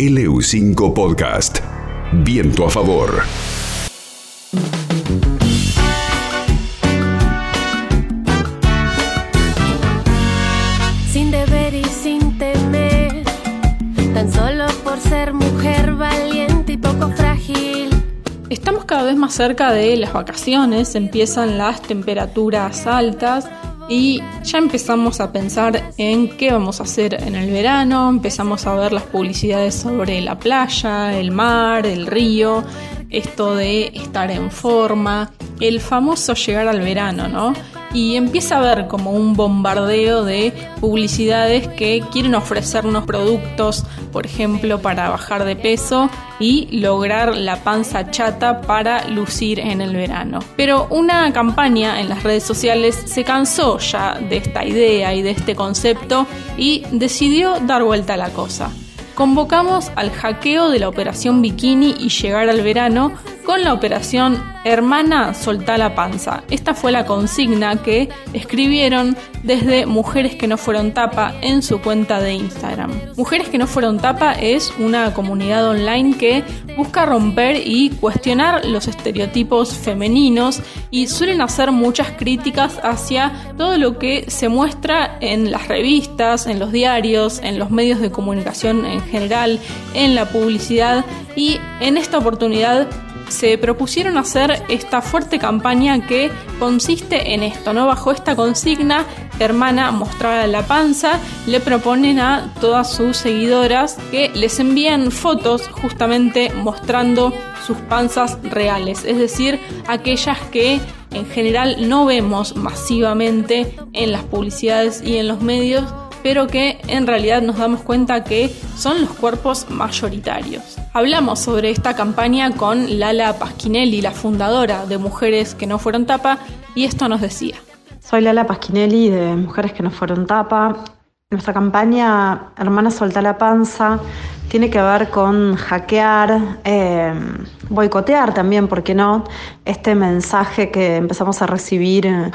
LU5 Podcast. Viento a favor. Sin deber y sin temer, tan solo por ser mujer valiente y poco frágil. Estamos cada vez más cerca de las vacaciones, empiezan las temperaturas altas y ya empezamos a pensar en qué vamos a hacer en el verano, empezamos a ver las publicidades sobre la playa, el mar, el río, esto de estar en forma, el famoso llegar al verano, ¿no? y empieza a haber como un bombardeo de publicidades que quieren ofrecernos productos, por ejemplo, para bajar de peso y lograr la panza chata para lucir en el verano. Pero una campaña en las redes sociales se cansó ya de esta idea y de este concepto y decidió dar vuelta a la cosa. Convocamos al hackeo de la operación bikini y llegar al verano con la operación Hermana Soltá la Panza. Esta fue la consigna que escribieron desde Mujeres que no fueron tapa en su cuenta de Instagram. Mujeres que no fueron tapa es una comunidad online que busca romper y cuestionar los estereotipos femeninos y suelen hacer muchas críticas hacia todo lo que se muestra en las revistas, en los diarios, en los medios de comunicación en general, en la publicidad y en esta oportunidad se propusieron hacer esta fuerte campaña que consiste en esto, ¿no? Bajo esta consigna, hermana mostrada la panza, le proponen a todas sus seguidoras que les envíen fotos justamente mostrando sus panzas reales, es decir, aquellas que en general no vemos masivamente en las publicidades y en los medios, pero que en realidad nos damos cuenta que son los cuerpos mayoritarios. Hablamos sobre esta campaña con Lala Pasquinelli, la fundadora de Mujeres que no fueron tapa, y esto nos decía. Soy Lala Pasquinelli de Mujeres que no fueron tapa. Nuestra campaña Hermana Solta la Panza tiene que ver con hackear, eh, boicotear también, ¿por qué no? Este mensaje que empezamos a recibir eh,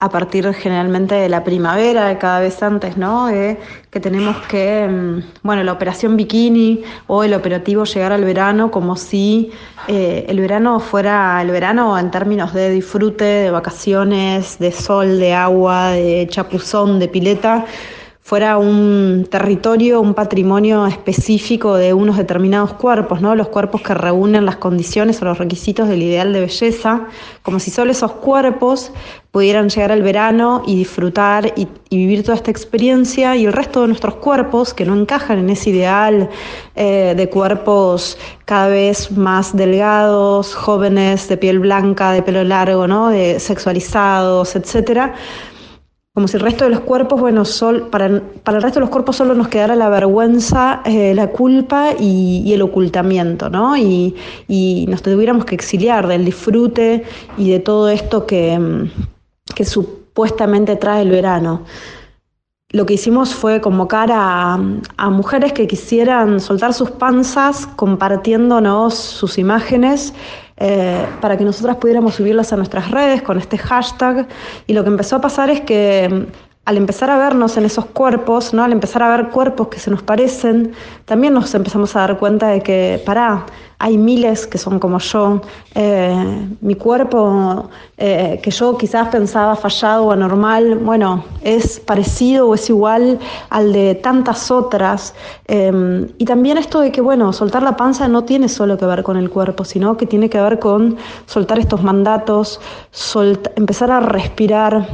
a partir generalmente de la primavera, cada vez antes, ¿no? que tenemos que, mm, bueno, la operación bikini o el operativo llegar al verano como si eh, el verano fuera el verano en términos de disfrute, de vacaciones, de sol, de agua, de chapuzón, de pileta fuera un territorio, un patrimonio específico de unos determinados cuerpos, ¿no? Los cuerpos que reúnen las condiciones o los requisitos del ideal de belleza, como si solo esos cuerpos pudieran llegar al verano y disfrutar y, vivir toda esta experiencia y el resto de nuestros cuerpos que no encajan en ese ideal eh, de cuerpos cada vez más delgados, jóvenes, de piel blanca, de pelo largo, ¿no? De sexualizados, etcétera como si el resto de los cuerpos, bueno, sol, para, el resto de los cuerpos solo nos quedara la vergüenza, eh, la culpa y, el ocultamiento, ¿no? Y, nos tuviéramos que exiliar del disfrute y de todo esto que, mm, que supuestamente trae el verano. Lo que hicimos fue convocar a mujeres que quisieran soltar sus panzas compartiéndonos sus imágenes eh, para que nosotras pudiéramos subirlas a nuestras redes con este hashtag. Y lo que empezó a pasar es que al empezar a vernos en esos cuerpos, ¿no? al empezar a ver cuerpos que se nos parecen, también nos empezamos a dar cuenta de que, pará, hay miles que son como yo. Eh, mi cuerpo, eh, que yo quizás pensaba fallado o anormal, bueno, es parecido o es igual al de tantas otras. Eh, y también esto de que, bueno, soltar la panza no tiene solo que ver con el cuerpo, sino que tiene que ver con soltar estos mandatos, empezar a respirar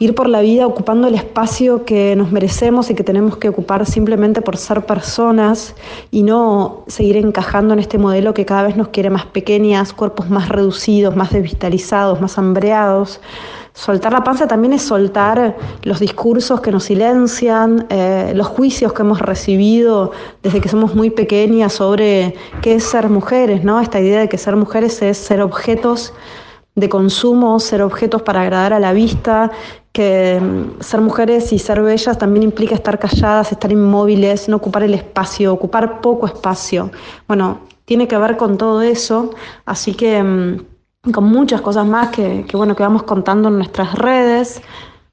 ir por la vida ocupando el espacio que nos merecemos y que tenemos que ocupar simplemente por ser personas y no seguir encajando en este modelo que cada vez nos quiere más pequeñas, cuerpos más reducidos, más desvitalizados, más hambreados. Soltar la panza también es soltar los discursos que nos silencian, eh, los juicios que hemos recibido desde que somos muy pequeñas sobre qué es ser mujeres, ¿no? Esta idea de que ser mujeres es ser objetos de consumo, ser objetos para agradar a la vista, que mm, ser mujeres y ser bellas también implica estar calladas, estar inmóviles, no ocupar el espacio, ocupar poco espacio. Bueno, tiene que ver con todo eso, así que mm, con muchas cosas más que, bueno, que vamos contando en nuestras redes.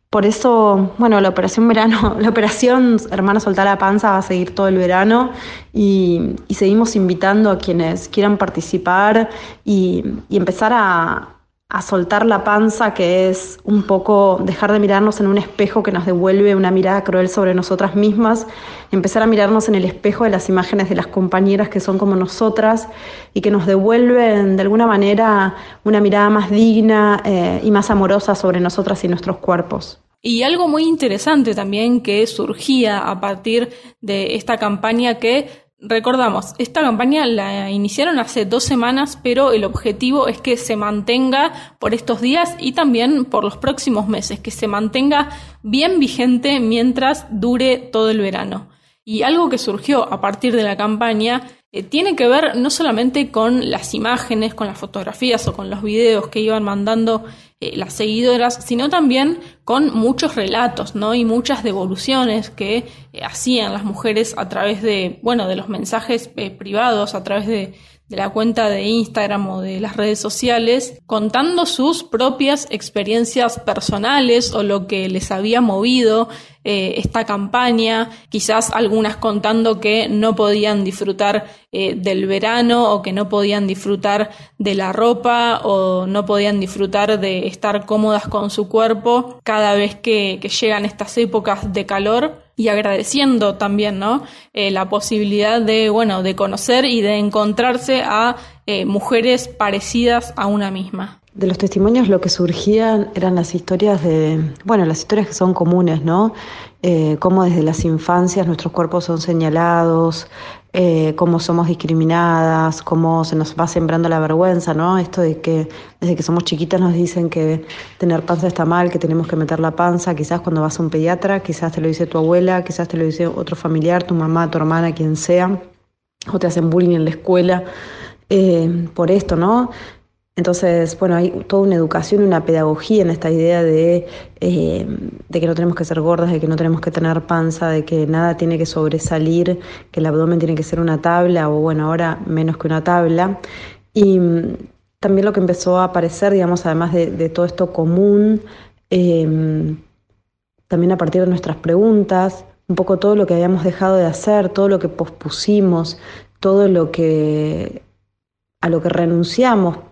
Por eso, bueno, la operación verano, la operación Hermana Soltar la Panza va a seguir todo el verano y, seguimos invitando a quienes quieran participar y empezar a, a soltar la panza, que es un poco dejar de mirarnos en un espejo que nos devuelve una mirada cruel sobre nosotras mismas, empezar a mirarnos en el espejo de las imágenes de las compañeras que son como nosotras y que nos devuelven de alguna manera una mirada más digna eh, y más amorosa sobre nosotras y nuestros cuerpos. Y algo muy interesante también que surgía a partir de esta campaña que Recordamos, esta campaña la iniciaron hace dos semanas, pero el objetivo es que se mantenga por estos días y también por los próximos meses, que se mantenga bien vigente mientras dure todo el verano. Y algo que surgió a partir de la campaña eh, tiene que ver no solamente con las imágenes, con las fotografías o con los videos que iban mandando eh, las seguidoras, sino también con muchos relatos, ¿no? Y muchas devoluciones que eh, hacían las mujeres a través de, bueno, de los mensajes privados, a través de, de la cuenta de Instagram o de las redes sociales, contando sus propias experiencias personales o lo que les había movido eh, esta campaña, quizás algunas contando que no podían disfrutar eh, del verano o que no podían disfrutar de la ropa o no podían disfrutar de estar cómodas con su cuerpo cada vez que, que llegan estas épocas de calor y agradeciendo también, ¿no? Eh, la posibilidad de, bueno, de conocer y de encontrarse a eh, mujeres parecidas a una misma. De los testimonios lo que surgían eran las historias de, bueno, las historias que son comunes, ¿no? Eh, cómo desde las infancias nuestros cuerpos son señalados, eh, cómo somos discriminadas, cómo se nos va sembrando la vergüenza, ¿no? Esto de que desde que somos chiquitas nos dicen que tener panza está mal, que tenemos que meter la panza, quizás cuando vas a un pediatra, quizás te lo dice tu abuela, quizás te lo dice otro familiar, tu mamá, tu hermana, quien sea, o te hacen bullying en la escuela. Eh, por esto, ¿no? Entonces, bueno, hay toda una educación una pedagogía en esta idea de, eh, de, que no tenemos que ser gordas, de que no tenemos que tener panza, de que nada tiene que sobresalir, que el abdomen tiene que ser una tabla, o bueno, ahora menos que una tabla. Y mm, también lo que empezó a aparecer, digamos, además de, todo esto común, em, también a partir de nuestras preguntas, un poco todo lo que habíamos dejado de hacer, todo lo que pospusimos, todo lo que a lo que renunciamos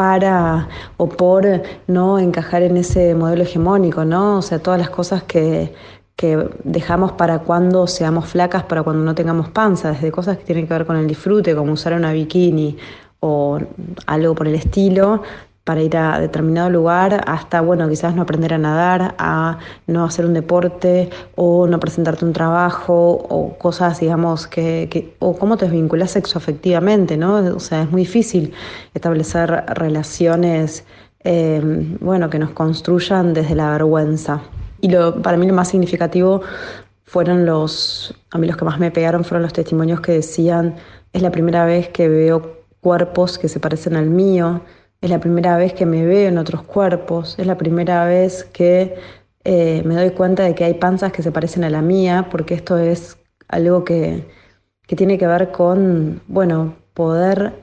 para o por no encajar en ese modelo hegemónico, ¿no? O sea, todas las cosas que, que dejamos para cuando seamos flacas, para cuando no tengamos panza, desde cosas que tienen que ver con el disfrute, como usar una bikini o algo por el estilo, para ir a determinado lugar, hasta, bueno, quizás no aprender a nadar, a no hacer un deporte o no presentarte un trabajo o cosas, digamos, que, o cómo te desvinculas sexoafectivamente, ¿no? O sea, es muy difícil establecer relaciones, eh, bueno, que nos construyan desde la vergüenza. Y lo, para mí lo más significativo fueron los, a mí los que más me pegaron fueron los testimonios que decían, es la primera vez que veo cuerpos que se parecen al mío, es la primera vez que me veo en otros cuerpos, es la primera vez que eh, me doy cuenta de que hay panzas que se parecen a la mía, porque esto es algo que, que tiene que ver con, bueno, poder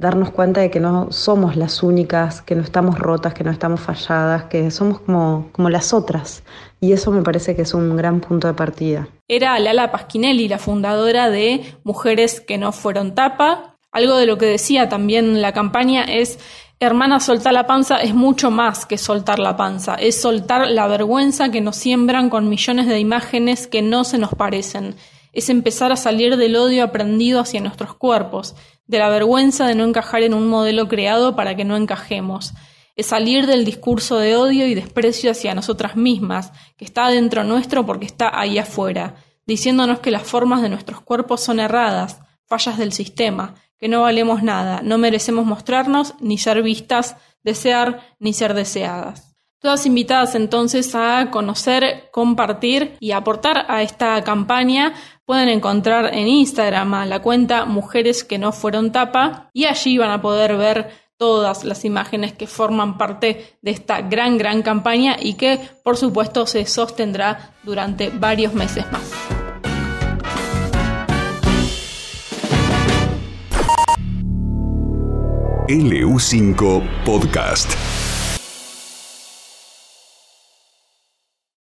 darnos cuenta de que no somos las únicas, que no estamos rotas, que no estamos falladas, que somos como, como las otras. Y eso me parece que es un gran punto de partida. Era Lala Pasquinelli, la fundadora de Mujeres que no fueron tapa. Algo de lo que decía también la campaña es Hermana, soltar la panza es mucho más que soltar la panza, es soltar la vergüenza que nos siembran con millones de imágenes que no se nos parecen, es empezar a salir del odio aprendido hacia nuestros cuerpos, de la vergüenza de no encajar en un modelo creado para que no encajemos, es salir del discurso de odio y desprecio hacia nosotras mismas, que está dentro nuestro porque está ahí afuera, diciéndonos que las formas de nuestros cuerpos son erradas, fallas del sistema, que no valemos nada, no merecemos mostrarnos, ni ser vistas, desear, ni ser deseadas. Todas invitadas entonces a conocer, compartir y aportar a esta campaña. Pueden encontrar en Instagram a la cuenta Mujeres que no fueron tapa y allí van a poder ver todas las imágenes que forman parte de esta gran, gran campaña y que por supuesto se sostendrá durante varios meses más. LU5 Podcast.